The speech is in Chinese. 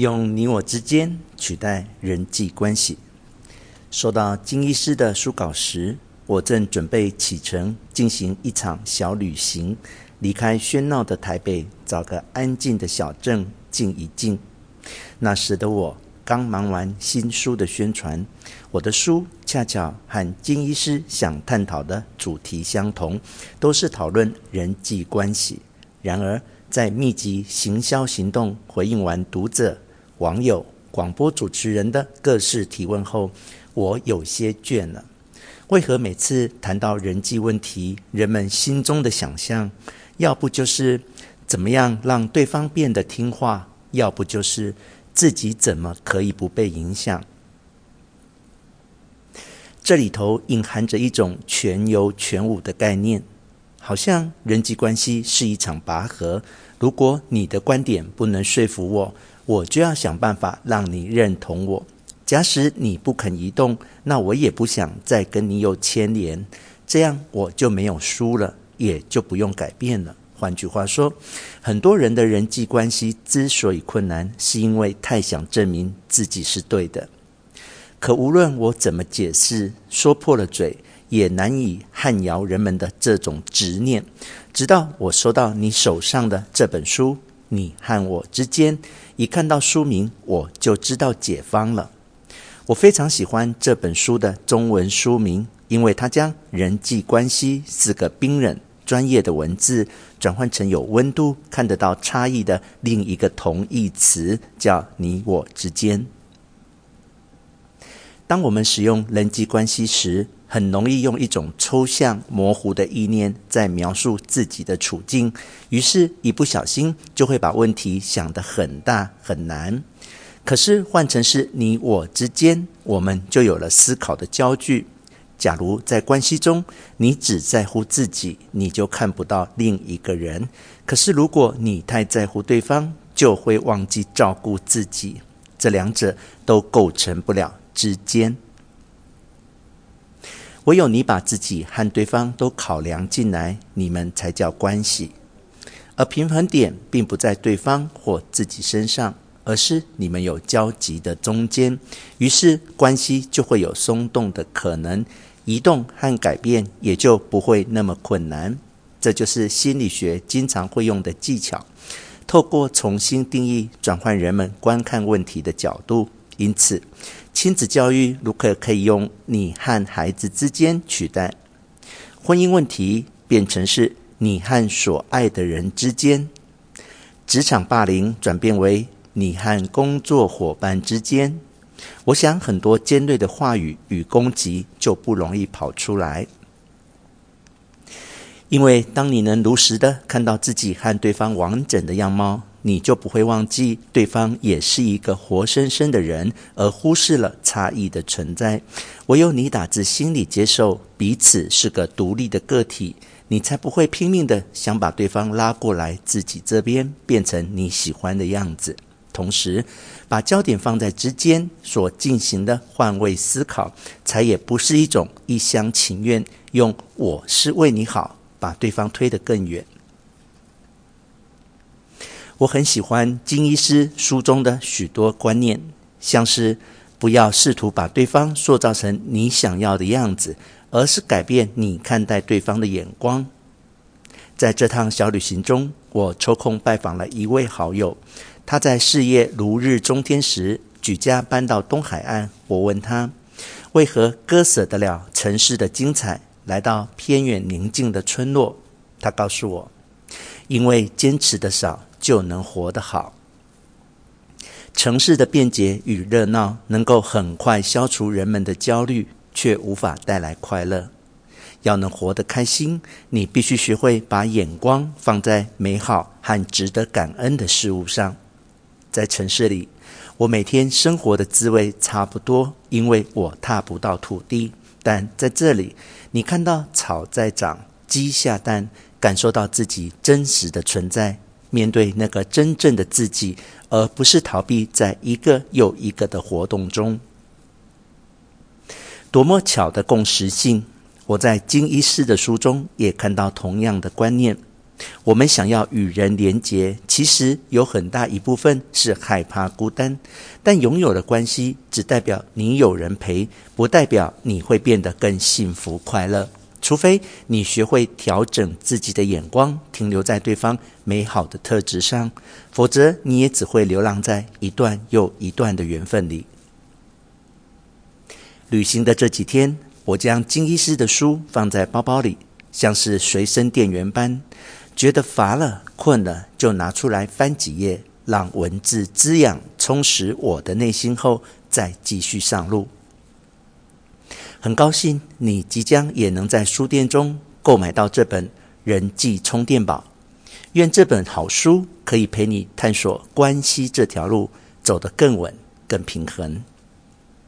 用你我之间取代人际关系。收到金医师的书稿时，我正准备启程进行一场小旅行，离开喧闹的台北，找个安静的小镇静一静。那时的我刚忙完新书的宣传，我的书恰巧和金医师想探讨的主题相同，都是讨论人际关系。然而，在密集行销行动回应完读者、网友、广播主持人的各式提问后，我有些倦了。为何每次谈到人际问题，人们心中的想象，要不就是怎么样让对方变得听话，要不就是自己怎么可以不被影响？这里头隐含着一种全有全无的概念。好像人际关系是一场拔河，如果你的观点不能说服我，我就要想办法让你认同我。假使你不肯移动，那我也不想再跟你有牵连，这样我就没有输了，也就不用改变了。换句话说，很多人的人际关系之所以困难，是因为太想证明自己是对的。可无论我怎么解释，说破了嘴。也难以撼摇人们的这种执念，直到我收到你手上的这本书《你和我之间》，一看到书名，我就知道解方了。我非常喜欢这本书的中文书名，因为它将“人际关系”四个冰冷专业的文字，转换成有温度、看得到差异的另一个同义词，叫“你我之间”。当我们使用人际关系时，很容易用一种抽象模糊的意念在描述自己的处境，于是，一不小心就会把问题想得很大很难。可是换成是你我之间，我们就有了思考的焦距。假如在关系中，你只在乎自己，你就看不到另一个人；可是如果你太在乎对方，就会忘记照顾自己。这两者都构成不了之间。唯有你把自己和对方都考量进来，你们才叫关系。而平衡点并不在对方或自己身上，而是你们有交集的中间。于是关系就会有松动的可能，移动和改变也就不会那么困难。这就是心理学经常会用的技巧，透过重新定义，转换人们观看问题的角度。因此，亲子教育如何可以用你和孩子之间取代婚姻问题，变成是你和所爱的人之间；职场霸凌转变为你和工作伙伴之间。我想，很多尖锐的话语与攻击就不容易跑出来，因为当你能如实的看到自己和对方完整的样貌。你就不会忘记对方也是一个活生生的人，而忽视了差异的存在。唯有你打自心里接受彼此是个独立的个体，你才不会拼命的想把对方拉过来自己这边，变成你喜欢的样子。同时，把焦点放在之间所进行的换位思考，才也不是一种一厢情愿，用“我是为你好”把对方推得更远。我很喜欢金医师书中的许多观念，像是不要试图把对方塑造成你想要的样子，而是改变你看待对方的眼光。在这趟小旅行中，我抽空拜访了一位好友，他在事业如日中天时，举家搬到东海岸。我问他，为何割舍得了城市的精彩，来到偏远宁静的村落？他告诉我，因为坚持的少。就能活得好。城市的便捷与热闹能够很快消除人们的焦虑，却无法带来快乐。要能活得开心，你必须学会把眼光放在美好和值得感恩的事物上。在城市里，我每天生活的滋味差不多，因为我踏不到土地。但在这里，你看到草在长，鸡下蛋，感受到自己真实的存在。面对那个真正的自己，而不是逃避在一个又一个的活动中。多么巧的共识性！我在金医师的书中也看到同样的观念。我们想要与人连结，其实有很大一部分是害怕孤单。但拥有的关系，只代表你有人陪，不代表你会变得更幸福快乐。除非你学会调整自己的眼光，停留在对方美好的特质上，否则你也只会流浪在一段又一段的缘分里。旅行的这几天，我将金医师的书放在包包里，像是随身电源般。觉得乏了、困了，就拿出来翻几页，让文字滋养、充实我的内心后，再继续上路。很高兴你即将也能在书店中购买到这本《人际充电宝》。愿这本好书可以陪你探索关系这条路，走得更稳、更平衡。